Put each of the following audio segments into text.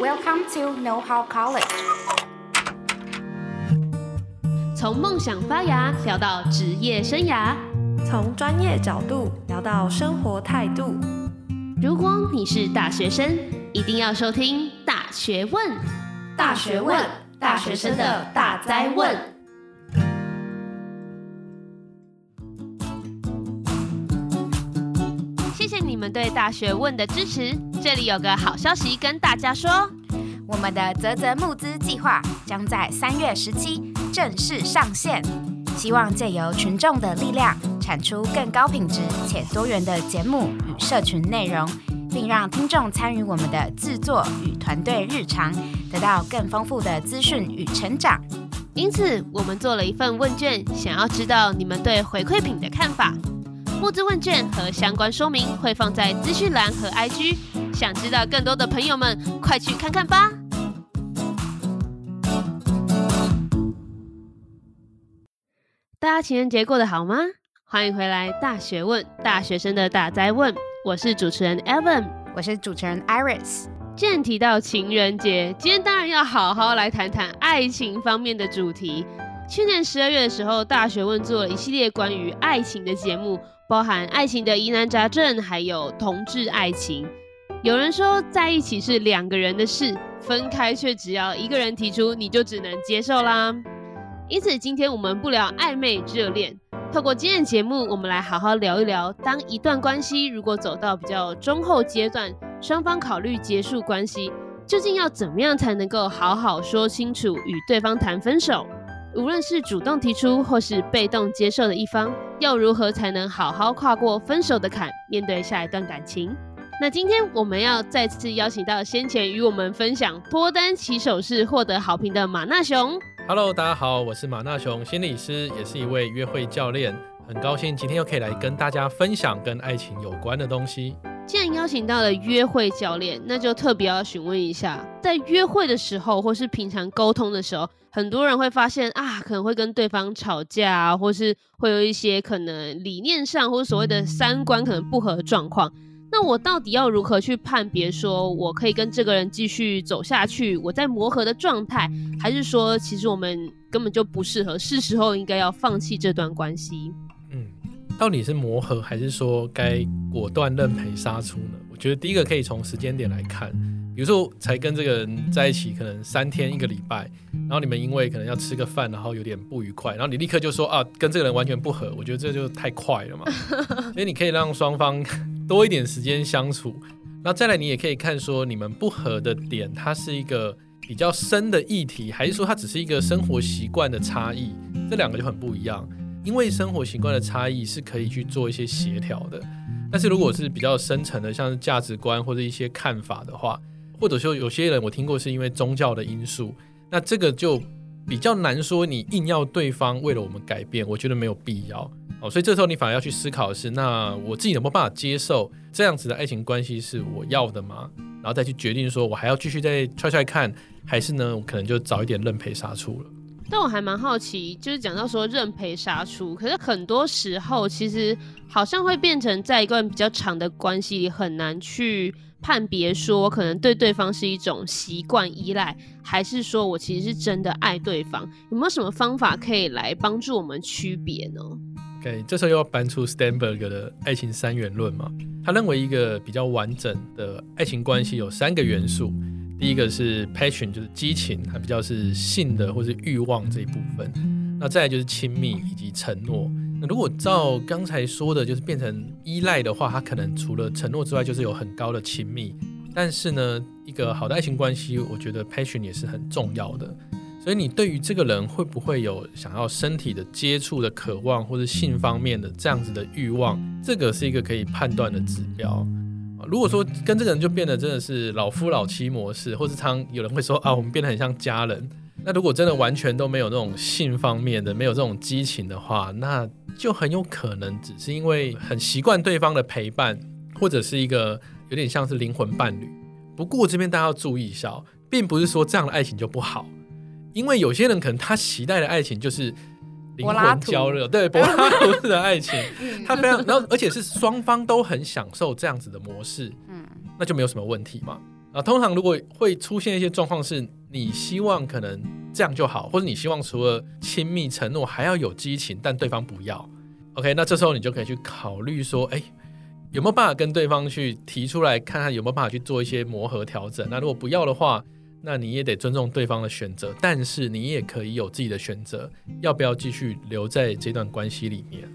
Welcome to Know How College。从梦想发芽聊到职业生涯，从专业角度聊到生活态度。如果你是大学生，一定要收听《大学问》。大学问，大学生的大灾问。们对大学问的支持，这里有个好消息跟大家说，我们的泽泽募资计划将在三月十七正式上线，希望借由群众的力量，产出更高品质且多元的节目与社群内容，并让听众参与我们的制作与团队日常，得到更丰富的资讯与成长。因此，我们做了一份问卷，想要知道你们对回馈品的看法。募资问卷和相关说明会放在资讯栏和 IG，想知道更多的朋友们，快去看看吧！大家情人节过得好吗？欢迎回来《大学问》，大学生的大哉问。我是主持人 Evan，我是主持人 Iris。既然提到情人节，今天当然要好好来谈谈爱情方面的主题。去年十二月的时候，《大学问》做了一系列关于爱情的节目。包含爱情的疑难杂症，还有同志爱情。有人说在一起是两个人的事，分开却只要一个人提出，你就只能接受啦。因此，今天我们不聊暧昧热恋，透过今天的节目，我们来好好聊一聊，当一段关系如果走到比较中后阶段，双方考虑结束关系，究竟要怎么样才能够好好说清楚，与对方谈分手？无论是主动提出或是被动接受的一方，要如何才能好好跨过分手的坎，面对下一段感情？那今天我们要再次邀请到先前与我们分享脱单起手式获得好评的马纳熊。Hello，大家好，我是马纳熊，心理师，也是一位约会教练，很高兴今天又可以来跟大家分享跟爱情有关的东西。既然邀请到了约会教练，那就特别要询问一下，在约会的时候，或是平常沟通的时候，很多人会发现啊，可能会跟对方吵架，或是会有一些可能理念上或者所谓的三观可能不合的状况。那我到底要如何去判别，说我可以跟这个人继续走下去，我在磨合的状态，还是说其实我们根本就不适合，是时候应该要放弃这段关系？嗯到底是磨合，还是说该果断认赔杀出呢？我觉得第一个可以从时间点来看，比如说才跟这个人在一起，可能三天一个礼拜，然后你们因为可能要吃个饭，然后有点不愉快，然后你立刻就说啊，跟这个人完全不合，我觉得这就太快了嘛。所以你可以让双方 多一点时间相处，那再来你也可以看说你们不合的点，它是一个比较深的议题，还是说它只是一个生活习惯的差异，这两个就很不一样。因为生活习惯的差异是可以去做一些协调的，但是如果是比较深层的，像是价值观或者一些看法的话，或者说有些人我听过是因为宗教的因素，那这个就比较难说你硬要对方为了我们改变，我觉得没有必要哦。所以这时候你反而要去思考的是，那我自己有没有办法接受这样子的爱情关系是我要的吗？然后再去决定说我还要继续再踹踹看，还是呢，我可能就早一点认赔杀出了。但我还蛮好奇，就是讲到说认赔杀出，可是很多时候其实好像会变成在一段比较长的关系里很难去判别，说我可能对对方是一种习惯依赖，还是说我其实是真的爱对方？有没有什么方法可以来帮助我们区别呢？OK，这时候又要搬出 Stanberg 的爱情三元论嘛？他认为一个比较完整的爱情关系有三个元素。第一个是 passion，就是激情，它比较是性的或是欲望这一部分。那再来就是亲密以及承诺。如果照刚才说的，就是变成依赖的话，它可能除了承诺之外，就是有很高的亲密。但是呢，一个好的爱情关系，我觉得 passion 也是很重要的。所以你对于这个人会不会有想要身体的接触的渴望，或者性方面的这样子的欲望，这个是一个可以判断的指标。如果说跟这个人就变得真的是老夫老妻模式，或是常有人会说啊，我们变得很像家人。那如果真的完全都没有那种性方面的，没有这种激情的话，那就很有可能只是因为很习惯对方的陪伴，或者是一个有点像是灵魂伴侣。不过这边大家要注意一下，并不是说这样的爱情就不好，因为有些人可能他期待的爱情就是。灵魂交热，对柏拉图式的爱情，他非常，然后而且是双方都很享受这样子的模式，嗯，那就没有什么问题嘛。啊，通常如果会出现一些状况，是你希望可能这样就好，或者你希望除了亲密承诺还要有激情，但对方不要。OK，那这时候你就可以去考虑说，哎，有没有办法跟对方去提出来，看看有没有办法去做一些磨合调整。那如果不要的话，那你也得尊重对方的选择，但是你也可以有自己的选择，要不要继续留在这段关系里面。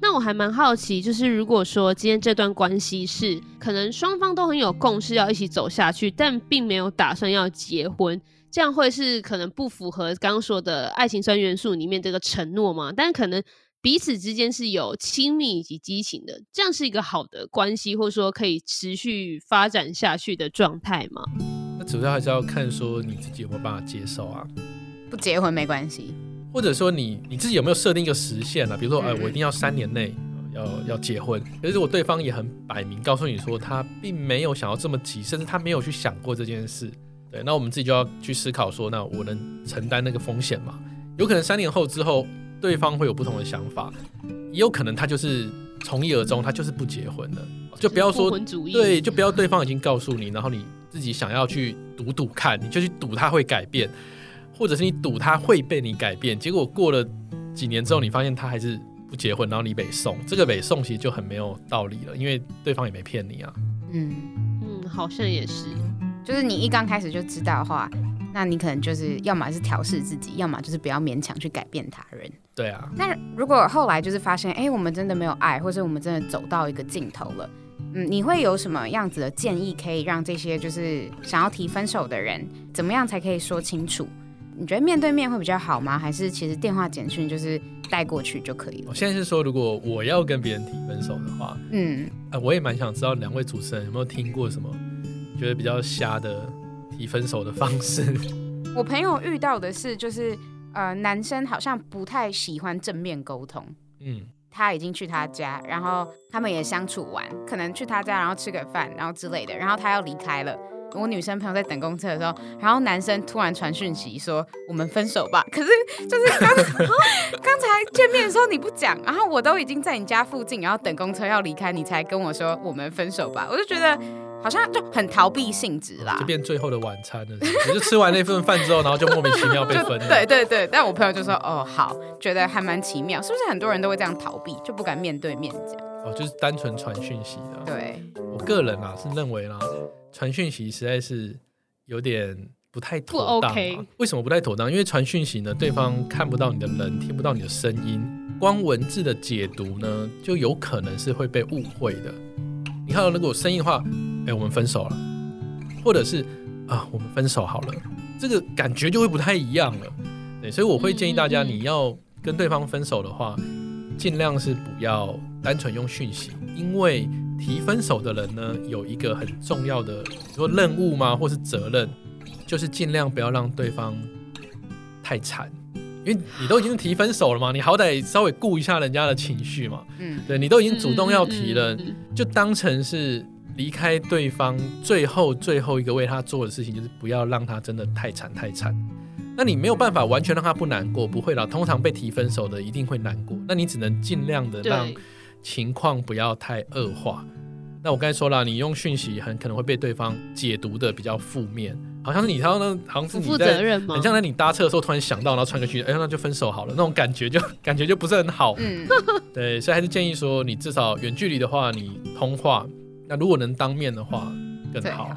那我还蛮好奇，就是如果说今天这段关系是可能双方都很有共识要一起走下去，但并没有打算要结婚，这样会是可能不符合刚刚说的爱情三元素里面这个承诺吗？但可能彼此之间是有亲密以及激情的，这样是一个好的关系，或者说可以持续发展下去的状态吗？那主要还是要看说你自己有没有办法接受啊。不结婚没关系。或者说你你自己有没有设定一个时限呢、啊？比如说，哎，我一定要三年内要要结婚。可是我对方也很摆明告诉你说，他并没有想要这么急，甚至他没有去想过这件事。对，那我们自己就要去思考说，那我能承担那个风险吗？有可能三年后之后，对方会有不同的想法，也有可能他就是从一而终，他就是不结婚了。就不要说对，就不要对方已经告诉你，然后你自己想要去赌赌看，你就去赌他会改变。或者是你赌他会被你改变，结果过了几年之后，你发现他还是不结婚，然后你北宋，这个北宋其实就很没有道理了，因为对方也没骗你啊。嗯嗯，好像也是，就是你一刚开始就知道的话，那你可能就是要么是调试自己，要么就是不要勉强去改变他人。对啊。那如果后来就是发现，哎、欸，我们真的没有爱，或者我们真的走到一个尽头了，嗯，你会有什么样子的建议，可以让这些就是想要提分手的人，怎么样才可以说清楚？你觉得面对面会比较好吗？还是其实电话简讯就是带过去就可以了？我现在是说，如果我要跟别人提分手的话，嗯，呃，我也蛮想知道两位主持人有没有听过什么觉得比较瞎的提分手的方式？我朋友遇到的是，就是呃，男生好像不太喜欢正面沟通。嗯，他已经去他家，然后他们也相处完，可能去他家，然后吃个饭，然后之类的，然后他要离开了。我女生朋友在等公车的时候，然后男生突然传讯息说：“我们分手吧。”可是就是刚刚才见面的时候你不讲，然后我都已经在你家附近，然后等公车要离开，你才跟我说我们分手吧。我就觉得好像就很逃避性质啦，就变最后的晚餐了。你就吃完那份饭之后，然后就莫名其妙被 分了。对对对，但我朋友就说：“哦，好，觉得还蛮奇妙，是不是很多人都会这样逃避，就不敢面对面讲？”哦，就是单纯传讯息的。对，我个人啊是认为啦。传讯息实在是有点不太妥当。OK，为什么不太妥当？因为传讯息呢，对方看不到你的人，听不到你的声音，光文字的解读呢，就有可能是会被误会的。你看到，如果声音的话，哎，我们分手了，或者是啊，我们分手好了，这个感觉就会不太一样了。对，所以我会建议大家，你要跟对方分手的话，尽量是不要单纯用讯息，因为。提分手的人呢，有一个很重要的，说任务吗，或是责任，就是尽量不要让对方太惨，因为你都已经提分手了嘛，你好歹稍微顾一下人家的情绪嘛。嗯，对，你都已经主动要提了，就当成是离开对方最后最后一个为他做的事情，就是不要让他真的太惨太惨。那你没有办法完全让他不难过，不会啦。通常被提分手的一定会难过，那你只能尽量的让。情况不要太恶化。那我刚才说了，你用讯息很可能会被对方解读的比较负面，好像是你他呢，好像是你在，很像在你搭车的时候突然想到，然后传个讯息，哎，那就分手好了，那种感觉就感觉就不是很好。嗯，对，所以还是建议说，你至少远距离的话，你通话，那如果能当面的话更好。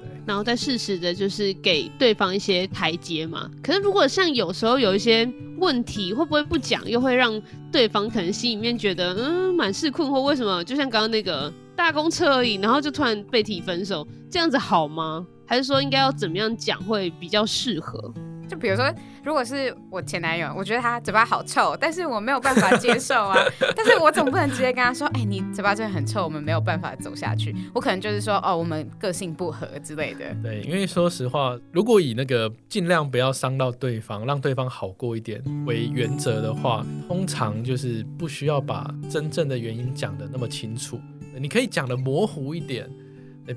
对，对，然后再适时的就是给对方一些台阶嘛。可是如果像有时候有一些。问题会不会不讲，又会让对方可能心里面觉得嗯满是困惑？为什么？就像刚刚那个搭公车而已，然后就突然被提分手，这样子好吗？还是说应该要怎么样讲会比较适合？就比如说，如果是我前男友，我觉得他嘴巴好臭，但是我没有办法接受啊。但是我总不能直接跟他说，哎、欸，你嘴巴真的很臭，我们没有办法走下去。我可能就是说，哦，我们个性不合之类的。对，因为说实话，如果以那个尽量不要伤到对方，让对方好过一点为原则的话，通常就是不需要把真正的原因讲的那么清楚，你可以讲的模糊一点。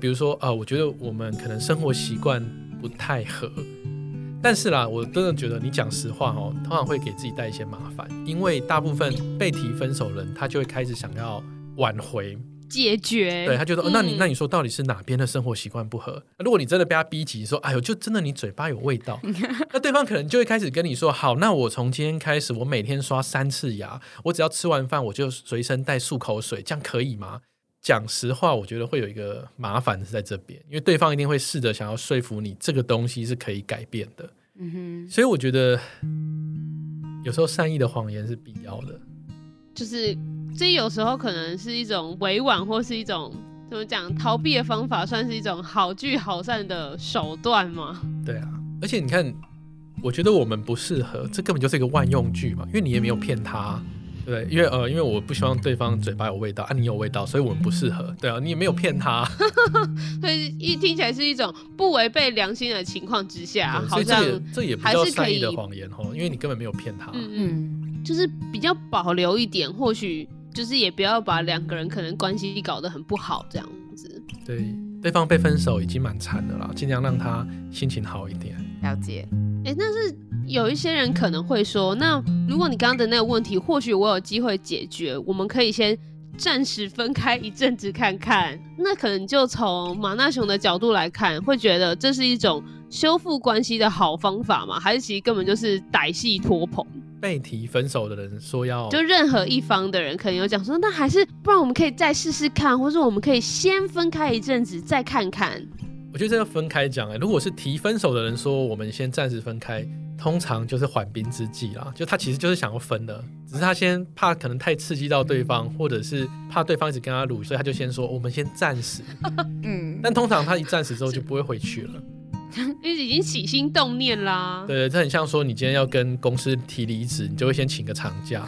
比如说啊、呃，我觉得我们可能生活习惯不太合。但是啦，我真的觉得你讲实话哦，通常会给自己带一些麻烦，因为大部分被提分手的人，他就会开始想要挽回，解决。对，他觉得、嗯哦，那你那你说到底是哪边的生活习惯不合？如果你真的被他逼急，说，哎呦，就真的你嘴巴有味道，那对方可能就会开始跟你说，好，那我从今天开始，我每天刷三次牙，我只要吃完饭我就随身带漱口水，这样可以吗？讲实话，我觉得会有一个麻烦是在这边，因为对方一定会试着想要说服你，这个东西是可以改变的。嗯哼，所以我觉得有时候善意的谎言是必要的，就是这有时候可能是一种委婉，或是一种怎么讲逃避的方法，算是一种好聚好散的手段吗？对啊，而且你看，我觉得我们不适合，这根本就是一个万用句嘛，因为你也没有骗他。对，因为呃，因为我不希望对方嘴巴有味道啊，你有味道，所以我们不适合。对啊，你也没有骗他，所以一听起来是一种不违背良心的情况之下，好像这也这也不叫善意的谎言哦，因为你根本没有骗他。嗯嗯，就是比较保留一点，或许就是也不要把两个人可能关系搞得很不好这样子。对，对方被分手已经蛮惨的了，尽量让他心情好一点。了解。哎，那是。有一些人可能会说，那如果你刚刚的那个问题，或许我有机会解决，我们可以先暂时分开一阵子看看。那可能就从马纳熊的角度来看，会觉得这是一种修复关系的好方法吗？还是其实根本就是歹戏拖棚？被提分手的人说要，就任何一方的人可能有讲说，那还是不然我们可以再试试看，或者我们可以先分开一阵子再看看。我觉得这个分开讲，哎，如果是提分手的人说，我们先暂时分开。通常就是缓兵之计啦，就他其实就是想要分的，只是他先怕可能太刺激到对方，或者是怕对方一直跟他撸，所以他就先说我们先暂时。嗯，但通常他一暂时之后就不会回去了，因 为已经起心动念啦。对，这很像说你今天要跟公司提离职，你就会先请个长假。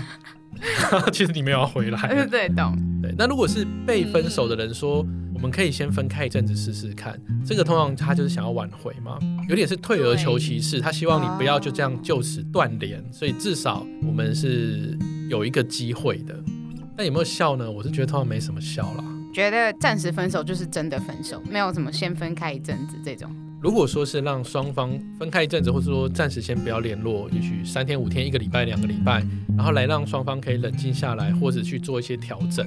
其实你没有要回来。对对，懂。对，那如果是被分手的人说。我们可以先分开一阵子试试看，这个通常他就是想要挽回嘛，有点是退而求其次，他希望你不要就这样就此断联，所以至少我们是有一个机会的。但有没有笑呢？我是觉得通常没什么笑啦。觉得暂时分手就是真的分手，没有什么先分开一阵子这种。如果说是让双方分开一阵子，或者说暂时先不要联络，也许三天五天、一个礼拜、两个礼拜，然后来让双方可以冷静下来，或者去做一些调整。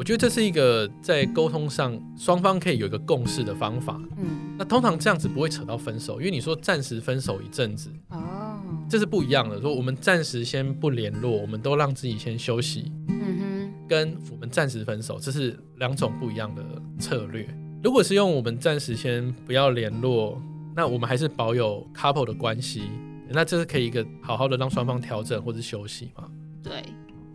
我觉得这是一个在沟通上双方可以有一个共识的方法。嗯，那通常这样子不会扯到分手，因为你说暂时分手一阵子，哦，这是不一样的。说我们暂时先不联络，我们都让自己先休息。嗯哼，跟我们暂时分手，这是两种不一样的策略。如果是用我们暂时先不要联络，那我们还是保有 couple 的关系，那这是可以一个好好的让双方调整或者休息嘛？对。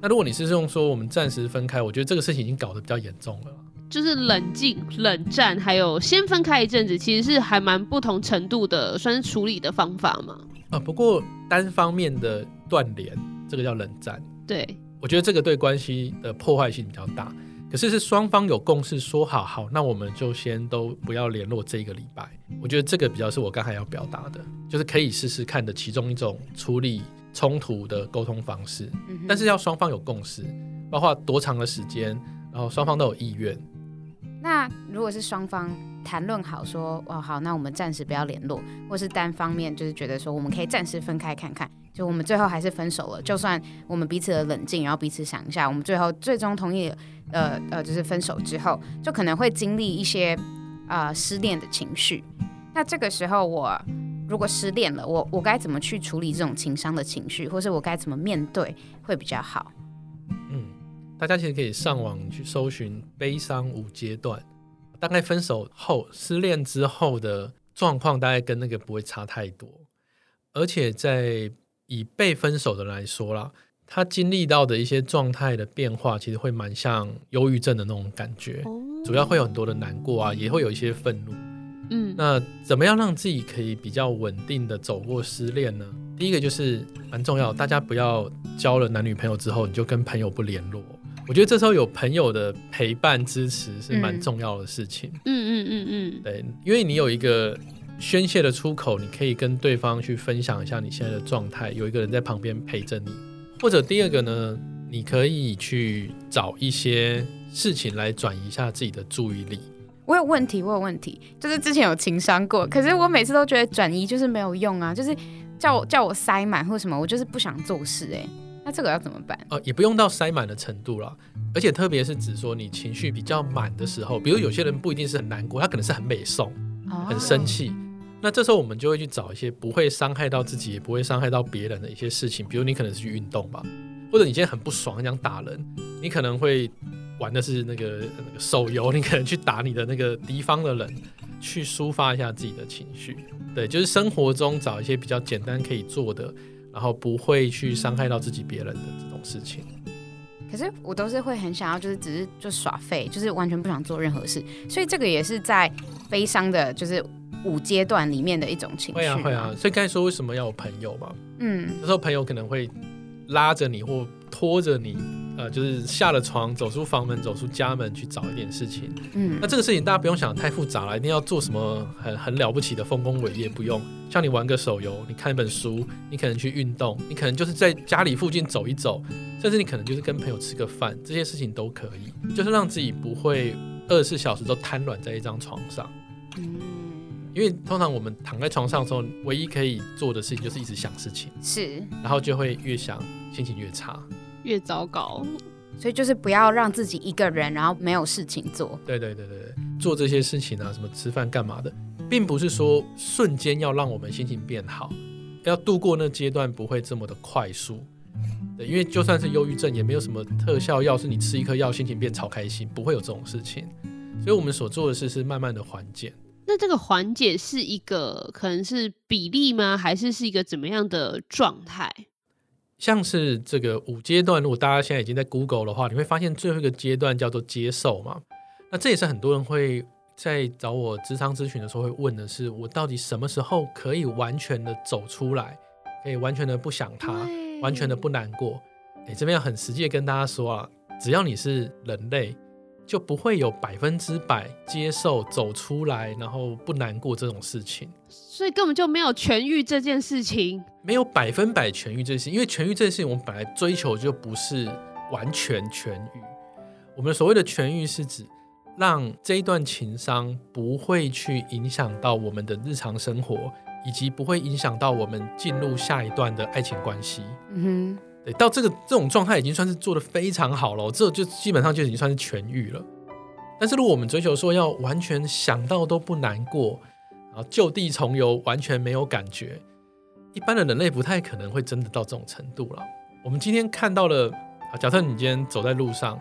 那如果你是用说我们暂时分开，我觉得这个事情已经搞得比较严重了。就是冷静、冷战，还有先分开一阵子，其实是还蛮不同程度的，算是处理的方法嘛。啊，不过单方面的断联，这个叫冷战。对，我觉得这个对关系的破坏性比较大。可是是双方有共识，说好好，那我们就先都不要联络这一个礼拜。我觉得这个比较是我刚才要表达的，就是可以试试看的其中一种处理冲突的沟通方式，但是要双方有共识，包括多长的时间，然后双方都有意愿。那如果是双方谈论好说，哦好，那我们暂时不要联络，或是单方面就是觉得说我们可以暂时分开看看，就我们最后还是分手了，就算我们彼此的冷静，然后彼此想一下，我们最后最终同意，呃呃，就是分手之后，就可能会经历一些呃失恋的情绪。那这个时候我。如果失恋了，我我该怎么去处理这种情伤的情绪，或是我该怎么面对会比较好？嗯，大家其实可以上网去搜寻悲伤五阶段，大概分手后、失恋之后的状况，大概跟那个不会差太多。而且在以被分手的人来说啦，他经历到的一些状态的变化，其实会蛮像忧郁症的那种感觉，主要会有很多的难过啊，也会有一些愤怒。嗯，那怎么样让自己可以比较稳定的走过失恋呢？第一个就是蛮重要，大家不要交了男女朋友之后你就跟朋友不联络。我觉得这时候有朋友的陪伴支持是蛮重要的事情。嗯嗯嗯嗯，对，因为你有一个宣泄的出口，你可以跟对方去分享一下你现在的状态，有一个人在旁边陪着你。或者第二个呢，你可以去找一些事情来转移一下自己的注意力。我有问题，我有问题，就是之前有情商过，可是我每次都觉得转移就是没有用啊，就是叫我叫我塞满或什么，我就是不想做事哎、欸。那这个要怎么办？呃，也不用到塞满的程度啦，而且特别是指说你情绪比较满的时候，比如有些人不一定是很难过，他可能是很美送，很生气。哦、那这时候我们就会去找一些不会伤害到自己，也不会伤害到别人的一些事情，比如你可能是去运动吧，或者你今天很不爽，很想打人，你可能会玩的是那个那个手游，你可能去打你的那个敌方的人，去抒发一下自己的情绪。对，就是生活中找一些比较简单可以做的。然后不会去伤害到自己、别人的这种事情。可是我都是会很想要，就是只是就耍废，就是完全不想做任何事。所以这个也是在悲伤的，就是五阶段里面的一种情绪。会啊，会啊。所以刚才说为什么要有朋友嘛？嗯，有时候朋友可能会拉着你或拖着你。呃，就是下了床，走出房门，走出家门去找一点事情。嗯，那这个事情大家不用想太复杂了，一定要做什么很很了不起的丰功伟业，不用。像你玩个手游，你看一本书，你可能去运动，你可能就是在家里附近走一走，甚至你可能就是跟朋友吃个饭，这些事情都可以，就是让自己不会二十四小时都瘫软在一张床上。嗯，因为通常我们躺在床上的时候，唯一可以做的事情就是一直想事情，是，然后就会越想心情越差。越糟糕，所以就是不要让自己一个人，然后没有事情做。对对对对对，做这些事情啊，什么吃饭干嘛的，并不是说瞬间要让我们心情变好，要度过那阶段不会这么的快速。对，因为就算是忧郁症，也没有什么特效药是你吃一颗药心情变超开心，不会有这种事情。所以我们所做的事是慢慢的缓解。那这个缓解是一个可能是比例吗？还是是一个怎么样的状态？像是这个五阶段，如果大家现在已经在 Google 的话，你会发现最后一个阶段叫做接受嘛。那这也是很多人会在找我咨商咨询的时候会问的是：我到底什么时候可以完全的走出来，可以完全的不想他，完全的不难过？哎，这边要很实际的跟大家说啊，只要你是人类。就不会有百分之百接受走出来，然后不难过这种事情，所以根本就没有痊愈这件事情，没有百分百痊愈这件事情，因为痊愈这件事情，我们本来追求就不是完全痊愈。我们所谓的痊愈是指让这一段情伤不会去影响到我们的日常生活，以及不会影响到我们进入下一段的爱情关系。嗯哼。对，到这个这种状态已经算是做得非常好了，这就基本上就已经算是痊愈了。但是如果我们追求说要完全想到都不难过，然后旧地重游，完全没有感觉，一般的人类不太可能会真的到这种程度了。我们今天看到了啊，假设你今天走在路上，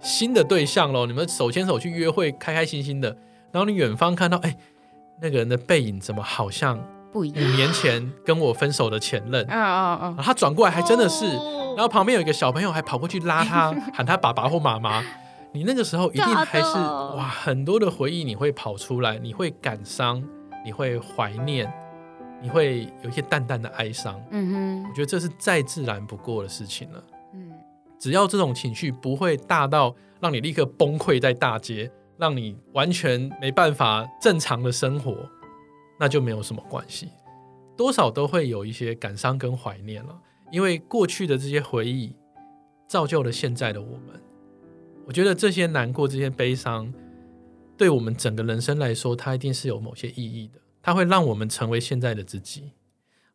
新的对象喽，你们手牵手去约会，开开心心的，然后你远方看到，哎，那个人的背影怎么好像？五年前跟我分手的前任，啊啊啊！他转过来还真的是，然后旁边有一个小朋友还跑过去拉他，喊他爸爸或妈妈。你那个时候一定还是哇，很多的回忆你会跑出来，你会感伤，你会怀念，你会有一些淡淡的哀伤。嗯哼，我觉得这是再自然不过的事情了。嗯，只要这种情绪不会大到让你立刻崩溃在大街，让你完全没办法正常的生活。那就没有什么关系，多少都会有一些感伤跟怀念了，因为过去的这些回忆造就了现在的我们。我觉得这些难过、这些悲伤，对我们整个人生来说，它一定是有某些意义的，它会让我们成为现在的自己。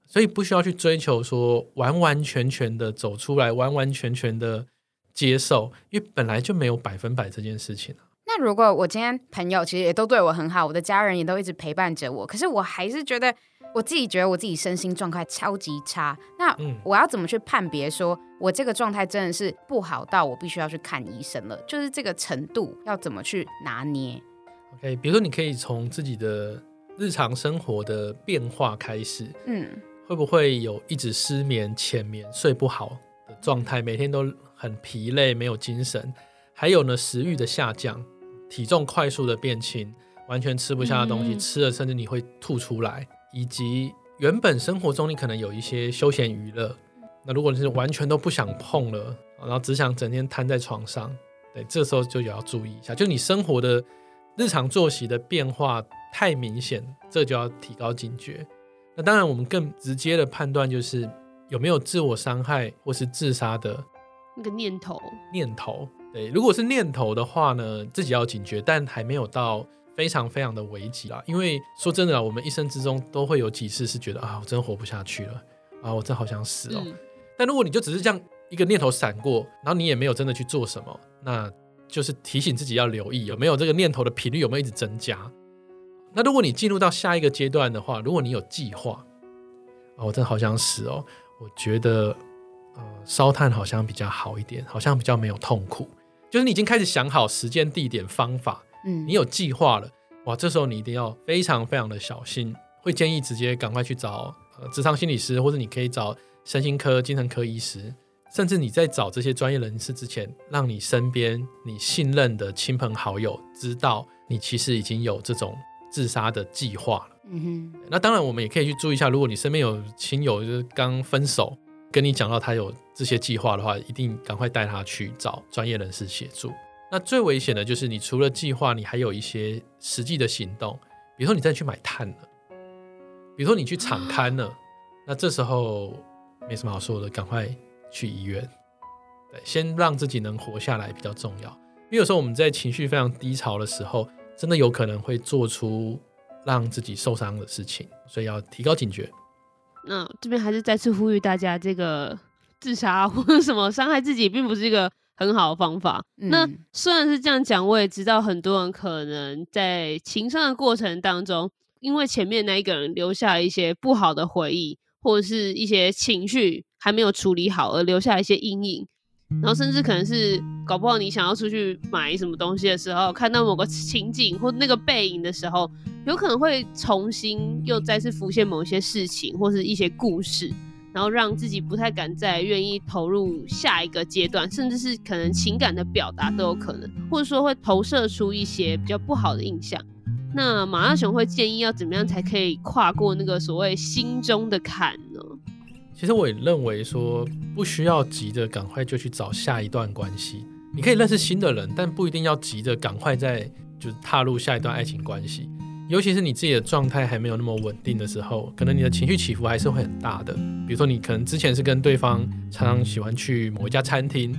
所以不需要去追求说完完全全的走出来，完完全全的接受，因为本来就没有百分百这件事情。那如果我今天朋友其实也都对我很好，我的家人也都一直陪伴着我，可是我还是觉得我自己觉得我自己身心状态超级差。那我要怎么去判别说我这个状态真的是不好到我必须要去看医生了？就是这个程度要怎么去拿捏？OK，比如说你可以从自己的日常生活的变化开始，嗯，会不会有一直失眠、浅眠、睡不好的状态，每天都很疲累、没有精神，还有呢，食欲的下降。体重快速的变轻，完全吃不下的东西，嗯、吃了甚至你会吐出来，以及原本生活中你可能有一些休闲娱乐，那如果你是完全都不想碰了，然后只想整天瘫在床上，对，这时候就也要注意一下，就你生活的日常作息的变化太明显，这就要提高警觉。那当然，我们更直接的判断就是有没有自我伤害或是自杀的那个念头，念头。对，如果是念头的话呢，自己要警觉，但还没有到非常非常的危急啦。因为说真的啊，我们一生之中都会有几次是觉得啊，我真活不下去了啊，我真好想死哦。嗯、但如果你就只是这样一个念头闪过，然后你也没有真的去做什么，那就是提醒自己要留意有没有这个念头的频率有没有一直增加。那如果你进入到下一个阶段的话，如果你有计划，啊，我真的好想死哦，我觉得呃烧炭好像比较好一点，好像比较没有痛苦。就是你已经开始想好时间、地点、方法，嗯，你有计划了，哇，这时候你一定要非常非常的小心，会建议直接赶快去找呃职场心理师，或者你可以找。身心科、精神科医师，甚至你在找这些专业人士之前，让你身边你信任的亲朋好友知道你其实已经有这种自杀的计划了。嗯哼，那当然我们也可以去注意一下，如果你身边有亲友就是刚分手，跟你讲到他有这些计划的话，一定赶快带他去找专业人士协助。那最危险的就是你除了计划，你还有一些实际的行动，比如说你再去买炭了，比如说你去敞刊了，那这时候。没什么好说的，赶快去医院。对，先让自己能活下来比较重要。因为有时候我们在情绪非常低潮的时候，真的有可能会做出让自己受伤的事情，所以要提高警觉。那这边还是再次呼吁大家，这个自杀 或者什么伤害自己，并不是一个很好的方法。嗯、那虽然是这样讲，我也知道很多人可能在情伤的过程当中，因为前面那一个人留下了一些不好的回忆。或者是一些情绪还没有处理好而留下一些阴影，然后甚至可能是搞不好你想要出去买什么东西的时候，看到某个情景或那个背影的时候，有可能会重新又再次浮现某些事情或是一些故事，然后让自己不太敢再愿意投入下一个阶段，甚至是可能情感的表达都有可能，或者说会投射出一些比较不好的印象。那马大雄会建议要怎么样才可以跨过那个所谓心中的坎呢？其实我也认为说，不需要急着赶快就去找下一段关系，你可以认识新的人，但不一定要急着赶快再就踏入下一段爱情关系。尤其是你自己的状态还没有那么稳定的时候，可能你的情绪起伏还是会很大的。比如说，你可能之前是跟对方常常喜欢去某一家餐厅。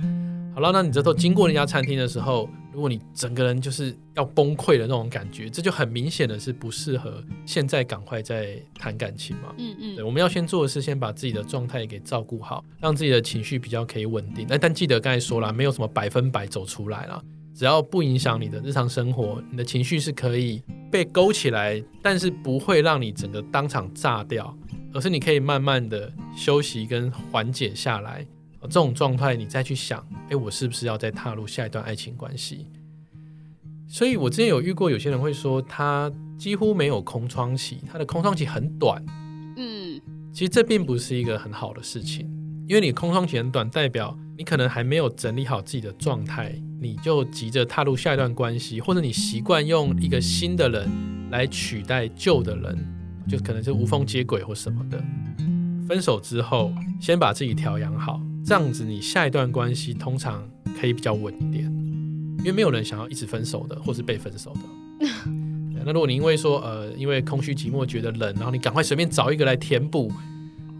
好了，那你这时候经过那家餐厅的时候，如果你整个人就是要崩溃的那种感觉，这就很明显的是不适合现在赶快再谈感情嘛。嗯嗯，对，我们要先做的是先把自己的状态给照顾好，让自己的情绪比较可以稳定。但记得刚才说了，没有什么百分百走出来了，只要不影响你的日常生活，你的情绪是可以被勾起来，但是不会让你整个当场炸掉，而是你可以慢慢的休息跟缓解下来。这种状态，你再去想，哎，我是不是要再踏入下一段爱情关系？所以我之前有遇过有些人会说，他几乎没有空窗期，他的空窗期很短。嗯，其实这并不是一个很好的事情，因为你空窗期很短，代表你可能还没有整理好自己的状态，你就急着踏入下一段关系，或者你习惯用一个新的人来取代旧的人，就可能是无缝接轨或什么的。分手之后，先把自己调养好。这样子，你下一段关系通常可以比较稳一点，因为没有人想要一直分手的，或是被分手的。那如果你因为说，呃，因为空虚寂寞觉得冷，然后你赶快随便找一个来填补，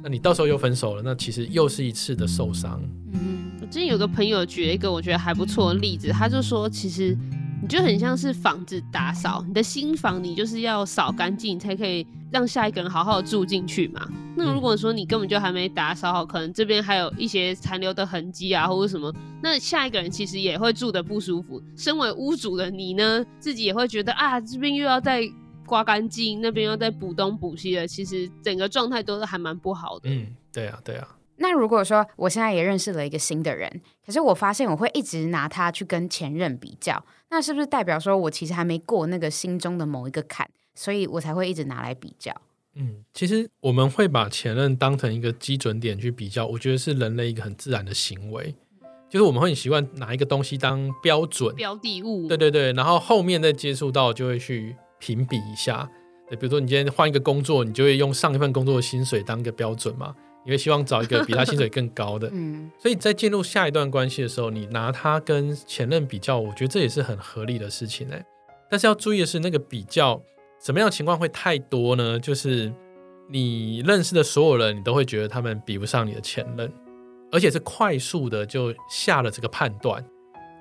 那你到时候又分手了，那其实又是一次的受伤。嗯，我之前有个朋友举了一个我觉得还不错的例子，他就说，其实。你就很像是房子打扫，你的新房你就是要扫干净，才可以让下一个人好好住进去嘛。那如果说你根本就还没打扫好，可能这边还有一些残留的痕迹啊，或者什么，那下一个人其实也会住得不舒服。身为屋主的你呢，自己也会觉得啊，这边又要再刮干净，那边又在补东补西的，其实整个状态都是还蛮不好的。嗯，对啊，对啊。那如果说我现在也认识了一个新的人，可是我发现我会一直拿他去跟前任比较。那是不是代表说我其实还没过那个心中的某一个坎，所以我才会一直拿来比较？嗯，其实我们会把前任当成一个基准点去比较，我觉得是人类一个很自然的行为，就是我们会很习惯拿一个东西当标准标的物，对对对，然后后面再接触到就会去评比一下。对，比如说你今天换一个工作，你就会用上一份工作的薪水当一个标准嘛。你会希望找一个比他薪水更高的，嗯，所以在进入下一段关系的时候，你拿他跟前任比较，我觉得这也是很合理的事情哎。但是要注意的是，那个比较什么样的情况会太多呢？就是你认识的所有人，你都会觉得他们比不上你的前任，而且是快速的就下了这个判断。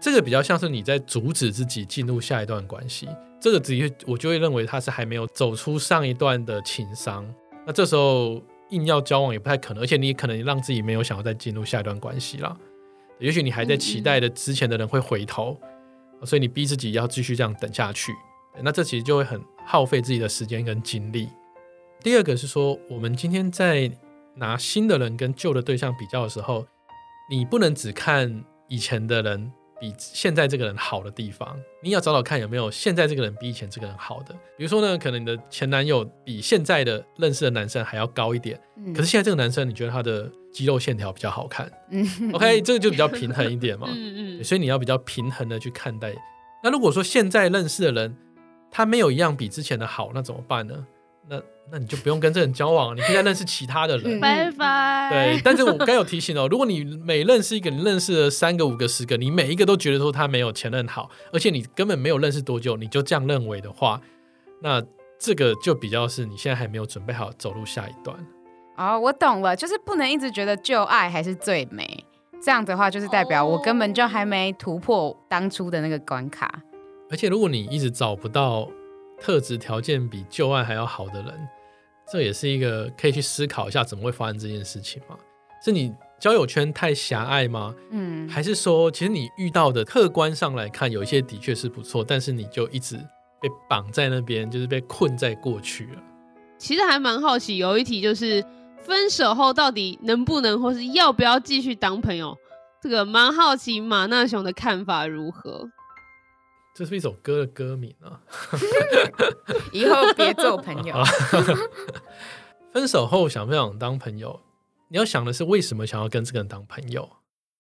这个比较像是你在阻止自己进入下一段关系，这个直接我就会认为他是还没有走出上一段的情伤。那这时候。硬要交往也不太可能，而且你可能让自己没有想要再进入下一段关系了。也许你还在期待的之前的人会回头，所以你逼自己要继续这样等下去，那这其实就会很耗费自己的时间跟精力。第二个是说，我们今天在拿新的人跟旧的对象比较的时候，你不能只看以前的人。比现在这个人好的地方，你要找找看有没有现在这个人比以前这个人好的。比如说呢，可能你的前男友比现在的认识的男生还要高一点，嗯、可是现在这个男生你觉得他的肌肉线条比较好看，嗯，OK，这个就比较平衡一点嘛，嗯嗯，所以你要比较平衡的去看待。那如果说现在认识的人他没有一样比之前的好，那怎么办呢？那那你就不用跟这人交往，你可以再认识其他的人。拜拜。对，但是我刚有提醒哦，如果你每认识一个，你认识了三个、五个、十个，你每一个都觉得说他没有前任好，而且你根本没有认识多久，你就这样认为的话，那这个就比较是你现在还没有准备好走入下一段。哦，我懂了，就是不能一直觉得旧爱还是最美，这样的话就是代表我根本就还没突破当初的那个关卡。而且如果你一直找不到。特质条件比旧爱还要好的人，这也是一个可以去思考一下怎么会发生这件事情嘛？是你交友圈太狭隘吗？嗯，还是说其实你遇到的客观上来看有一些的确是不错，但是你就一直被绑在那边，就是被困在过去了。其实还蛮好奇，有一题就是分手后到底能不能或是要不要继续当朋友？这个蛮好奇马纳熊的看法如何？这是一首歌的歌名啊！以后别做朋友。分手后想不想当朋友？你要想的是为什么想要跟这个人当朋友？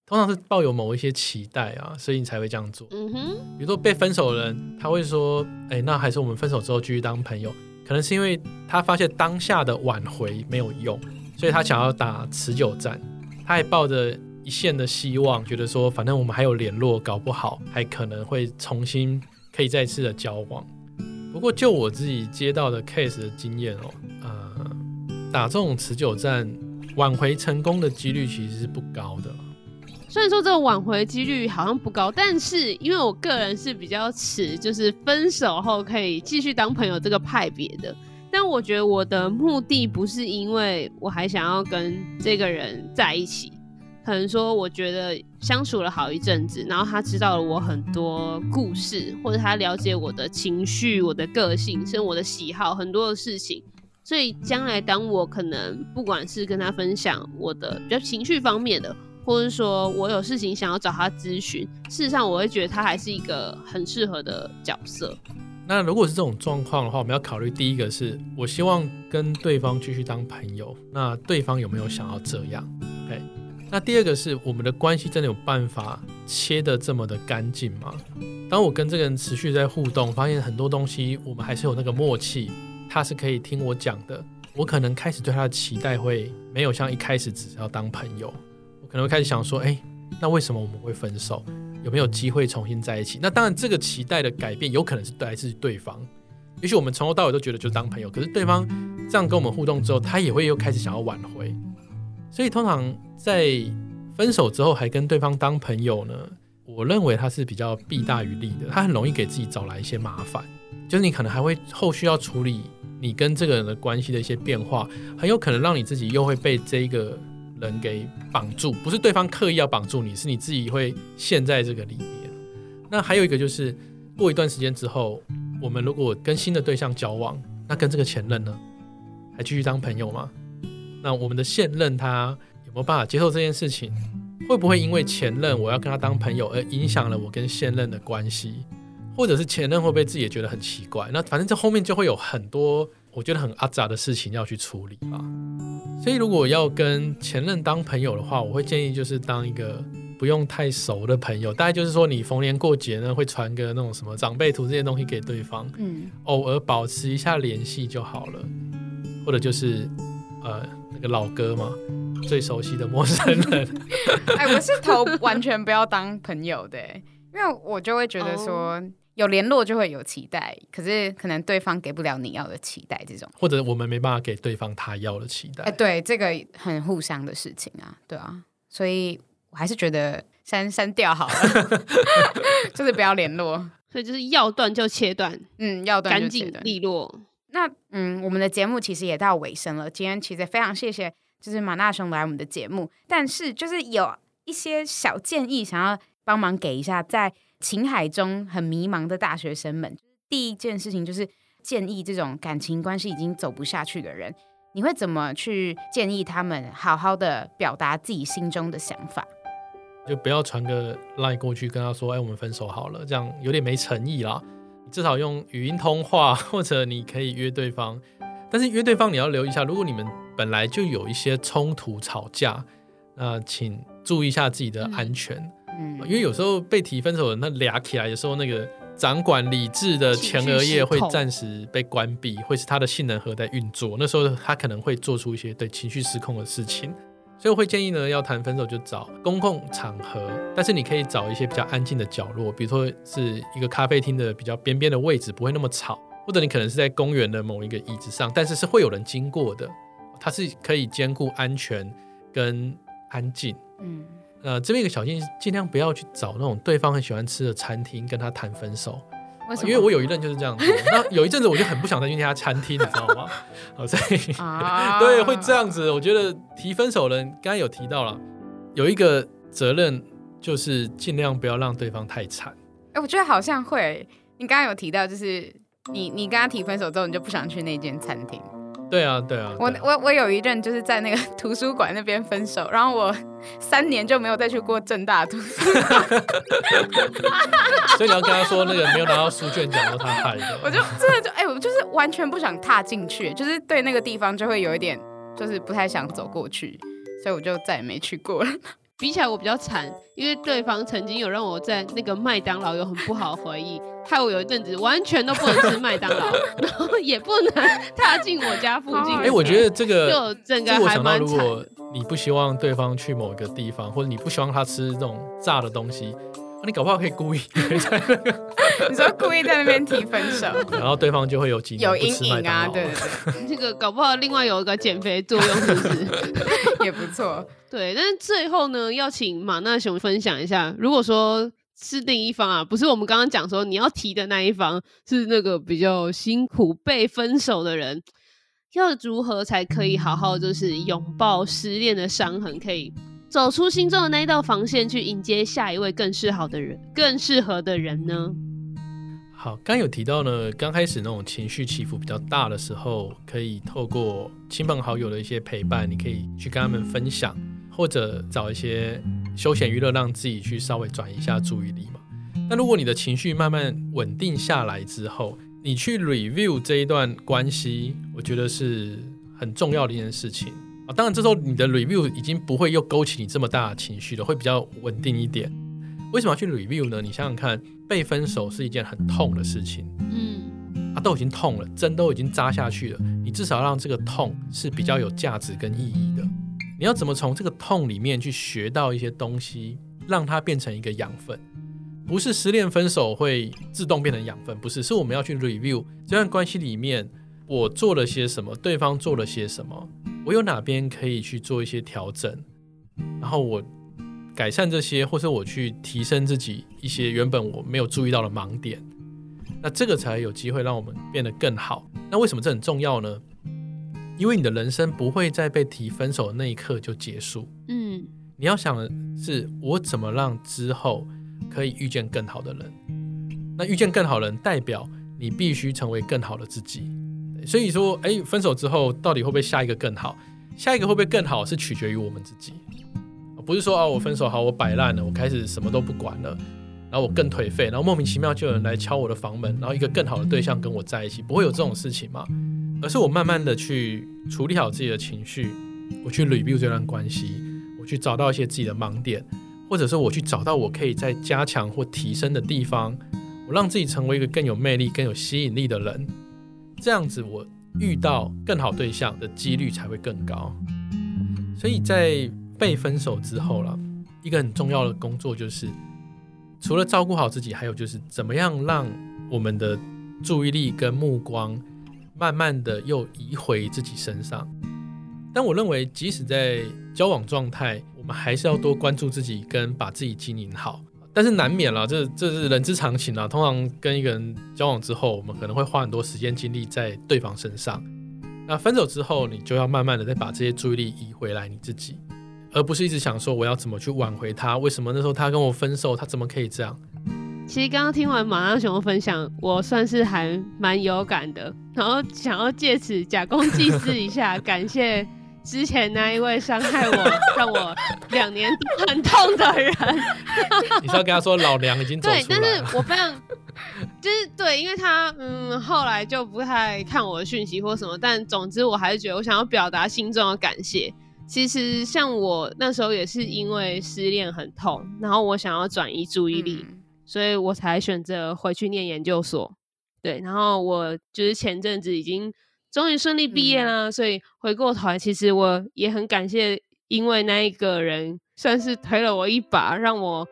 通常是抱有某一些期待啊，所以你才会这样做。嗯哼。比如说被分手的人，他会说：“哎，那还是我们分手之后继续当朋友。”可能是因为他发现当下的挽回没有用，所以他想要打持久战。他还抱着。一线的希望，觉得说反正我们还有联络，搞不好还可能会重新可以再次的交往。不过就我自己接到的 case 的经验哦，呃，打这种持久战，挽回成功的几率其实是不高的。虽然说这个挽回几率好像不高，但是因为我个人是比较持就是分手后可以继续当朋友这个派别的，但我觉得我的目的不是因为我还想要跟这个人在一起。可能说，我觉得相处了好一阵子，然后他知道了我很多故事，或者他了解我的情绪、我的个性，甚至我的喜好，很多的事情。所以将来当我可能不管是跟他分享我的比较情绪方面的，或者说我有事情想要找他咨询，事实上我会觉得他还是一个很适合的角色。那如果是这种状况的话，我们要考虑第一个是我希望跟对方继续当朋友，那对方有没有想要这样？OK。那第二个是我们的关系真的有办法切得这么的干净吗？当我跟这个人持续在互动，发现很多东西我们还是有那个默契，他是可以听我讲的，我可能开始对他的期待会没有像一开始只是要当朋友，我可能会开始想说，哎，那为什么我们会分手？有没有机会重新在一起？那当然，这个期待的改变有可能是来自对方，也许我们从头到尾都觉得就是当朋友，可是对方这样跟我们互动之后，他也会又开始想要挽回。所以通常在分手之后还跟对方当朋友呢，我认为他是比较弊大于利的，他很容易给自己找来一些麻烦，就是你可能还会后续要处理你跟这个人的关系的一些变化，很有可能让你自己又会被这一个人给绑住，不是对方刻意要绑住你，是你自己会陷在这个里面。那还有一个就是过一段时间之后，我们如果跟新的对象交往，那跟这个前任呢，还继续当朋友吗？那我们的现任他有没有办法接受这件事情？会不会因为前任我要跟他当朋友而影响了我跟现任的关系？或者是前任会不会自己也觉得很奇怪？那反正这后面就会有很多我觉得很阿杂的事情要去处理吧。所以如果要跟前任当朋友的话，我会建议就是当一个不用太熟的朋友，大概就是说你逢年过节呢会传个那种什么长辈图这些东西给对方，嗯，偶尔保持一下联系就好了，或者就是呃。个老歌吗？最熟悉的陌生人。哎，我是投完全不要当朋友的，因为我就会觉得说有联络就会有期待，可是可能对方给不了你要的期待，这种或者我们没办法给对方他要的期待。哎，对，这个很互相的事情啊，对啊，所以我还是觉得删删掉好了，就是不要联络，所以就是要断就切断，嗯，要断就切断，干净利落。那嗯，我们的节目其实也到尾声了。今天其实非常谢谢，就是马纳雄来我们的节目。但是就是有一些小建议，想要帮忙给一下在情海中很迷茫的大学生们。第一件事情就是建议这种感情关系已经走不下去的人，你会怎么去建议他们好好的表达自己心中的想法？就不要传个 line 过去跟他说：“哎，我们分手好了。”这样有点没诚意啦。至少用语音通话，或者你可以约对方。但是约对方你要留意一下，如果你们本来就有一些冲突吵架，那请注意一下自己的安全。嗯，因为有时候被提分手的那俩起来的时候，那个掌管理智的前额叶会暂时被关闭，会是他的性能核在运作。那时候他可能会做出一些对情绪失控的事情。所以我会建议呢，要谈分手就找公共场合，但是你可以找一些比较安静的角落，比如说是一个咖啡厅的比较边边的位置，不会那么吵，或者你可能是在公园的某一个椅子上，但是是会有人经过的，它是可以兼顾安全跟安静。嗯，呃，这边一个小建议，尽量不要去找那种对方很喜欢吃的餐厅跟他谈分手。因为我有一任就是这样子，那有一阵子我就很不想再去那家餐厅，你知道吗？好，所以 对会这样子。我觉得提分手人刚才有提到了，有一个责任就是尽量不要让对方太惨。哎，我觉得好像会。你刚刚有提到，就是你你跟他提分手之后，你就不想去那间餐厅。对啊，对啊，我我我有一任就是在那个 图书馆那边分手，然后我三年就没有再去过正大图书馆。所以你要跟他说，那个没有拿到书卷奖都他害的。我就真的就哎、欸，我就是完全不想踏进去，就是对那个地方就会有一点，就是不太想走过去，所以我就再也没去过了。比起来我比较惨，因为对方曾经有让我在那个麦当劳有很不好的回忆，害我有一阵子完全都不能吃麦当劳，然后也不能踏进我家附近。哎、欸，我觉得这个就整个还蛮惨。如果你不希望对方去某一个地方，或者你不希望他吃这种炸的东西，啊、你搞不好可以故意 你说故意在那边提分手，然后对方就会有几。有阴影啊，对对对，这个搞不好另外有一个减肥作用，是不是？也不错。对，但是最后呢，要请马纳熊分享一下，如果说是另一方啊，不是我们刚刚讲说你要提的那一方，是那个比较辛苦被分手的人，要如何才可以好好就是拥抱失恋的伤痕，可以走出心中的那一道防线，去迎接下一位更适好的人，更适合的人呢？好，刚有提到呢，刚开始那种情绪起伏比较大的时候，可以透过亲朋好友的一些陪伴，你可以去跟他们分享。或者找一些休闲娱乐，让自己去稍微转移一下注意力嘛。那如果你的情绪慢慢稳定下来之后，你去 review 这一段关系，我觉得是很重要的一件事情。当然，这时候你的 review 已经不会又勾起你这么大的情绪了，会比较稳定一点。为什么要去 review 呢？你想想看，被分手是一件很痛的事情，嗯，啊，都已经痛了，针都已经扎下去了，你至少要让这个痛是比较有价值跟意义的。你要怎么从这个痛里面去学到一些东西，让它变成一个养分？不是失恋分手会自动变成养分，不是，是我们要去 review 这段关系里面我做了些什么，对方做了些什么，我有哪边可以去做一些调整，然后我改善这些，或者我去提升自己一些原本我没有注意到的盲点，那这个才有机会让我们变得更好。那为什么这很重要呢？因为你的人生不会在被提分手的那一刻就结束。嗯，你要想的是，我怎么让之后可以遇见更好的人？那遇见更好的人，代表你必须成为更好的自己。所以说，哎，分手之后到底会不会下一个更好？下一个会不会更好，是取决于我们自己。不是说啊，我分手好，我摆烂了，我开始什么都不管了，然后我更颓废，然后莫名其妙就有人来敲我的房门，然后一个更好的对象跟我在一起，不会有这种事情吗？而是我慢慢的去处理好自己的情绪，我去 review 这段关系，我去找到一些自己的盲点，或者是我去找到我可以再加强或提升的地方，我让自己成为一个更有魅力、更有吸引力的人，这样子我遇到更好对象的几率才会更高。所以在被分手之后了，一个很重要的工作就是，除了照顾好自己，还有就是怎么样让我们的注意力跟目光。慢慢的又移回自己身上，但我认为，即使在交往状态，我们还是要多关注自己，跟把自己经营好。但是难免了，这这是人之常情啊。通常跟一个人交往之后，我们可能会花很多时间精力在对方身上。那分手之后，你就要慢慢的再把这些注意力移回来你自己，而不是一直想说我要怎么去挽回他。为什么那时候他跟我分手，他怎么可以这样？其实刚刚听完马大雄的分享，我算是还蛮有感的，然后想要借此假公济私一下，感谢之前那一位伤害我、让我两年很痛的人。你是要跟他说老娘已经走出来了？对，但是我非常就是对，因为他嗯后来就不太看我的讯息或什么，但总之我还是觉得我想要表达心中的感谢。其实像我那时候也是因为失恋很痛，然后我想要转移注意力。嗯所以我才选择回去念研究所，对，然后我就是前阵子已经终于顺利毕业啦，嗯、所以回过头来，其实我也很感谢，因为那一个人算是推了我一把，让我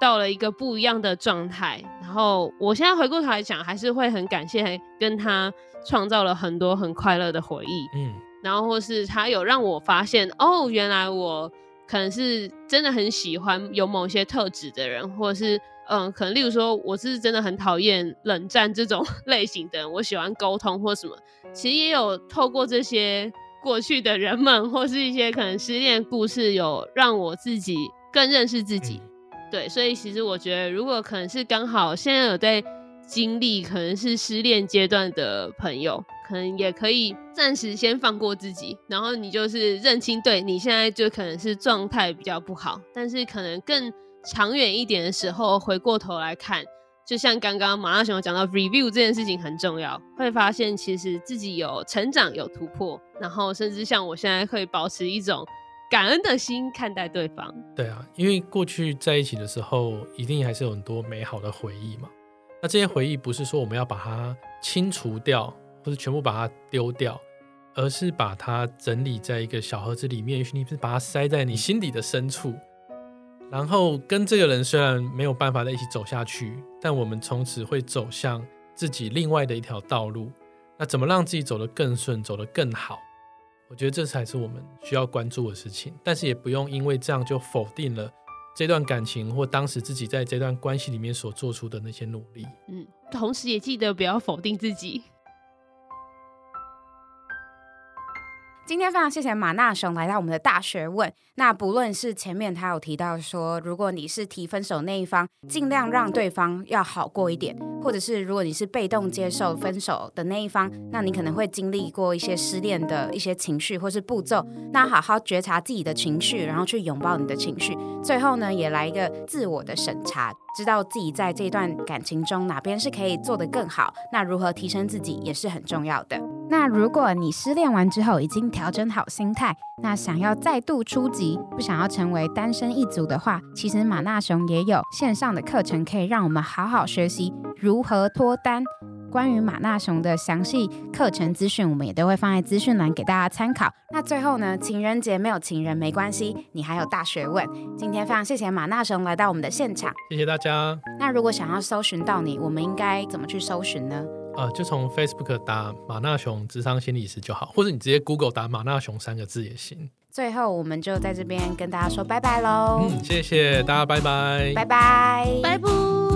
到了一个不一样的状态。然后我现在回过头来讲，还是会很感谢跟他创造了很多很快乐的回忆，嗯，然后或是他有让我发现，哦，原来我可能是真的很喜欢有某些特质的人，或者是。嗯，可能例如说，我是真的很讨厌冷战这种 类型的人，我喜欢沟通或什么。其实也有透过这些过去的人们，或是一些可能失恋故事，有让我自己更认识自己。对，所以其实我觉得，如果可能是刚好现在有在经历可能是失恋阶段的朋友，可能也可以暂时先放过自己，然后你就是认清，对，你现在就可能是状态比较不好，但是可能更。长远一点的时候，回过头来看，就像刚刚马大雄有讲到，review 这件事情很重要，会发现其实自己有成长、有突破，然后甚至像我现在会保持一种感恩的心看待对方。对啊，因为过去在一起的时候，一定还是有很多美好的回忆嘛。那这些回忆不是说我们要把它清除掉，或是全部把它丢掉，而是把它整理在一个小盒子里面，也许你是把它塞在你心底的深处。然后跟这个人虽然没有办法在一起走下去，但我们从此会走向自己另外的一条道路。那怎么让自己走得更顺，走得更好？我觉得这才是我们需要关注的事情。但是也不用因为这样就否定了这段感情或当时自己在这段关系里面所做出的那些努力。嗯，同时也记得不要否定自己。今天非常谢谢马大雄来到我们的大学问。那不论是前面他有提到说，如果你是提分手那一方，尽量让对方要好过一点，或者是如果你是被动接受分手的那一方，那你可能会经历过一些失恋的一些情绪或是步骤。那好好觉察自己的情绪，然后去拥抱你的情绪。最后呢，也来一个自我的审查，知道自己在这段感情中哪边是可以做得更好，那如何提升自己也是很重要的。那如果你失恋完之后已经调整好心态，那想要再度出击，不想要成为单身一族的话，其实马纳雄也有线上的课程可以让我们好好学习如何脱单。关于马纳雄的详细课程资讯，我们也都会放在资讯栏给大家参考。那最后呢，情人节没有情人没关系，你还有大学问。今天非常谢谢马纳雄来到我们的现场，谢谢大家。那如果想要搜寻到你，我们应该怎么去搜寻呢？呃，就从 Facebook 打马纳雄智商心理师就好，或者你直接 Google 打马纳雄三个字也行。最后，我们就在这边跟大家说拜拜喽。嗯，谢谢大家，拜拜，拜拜，拜拜。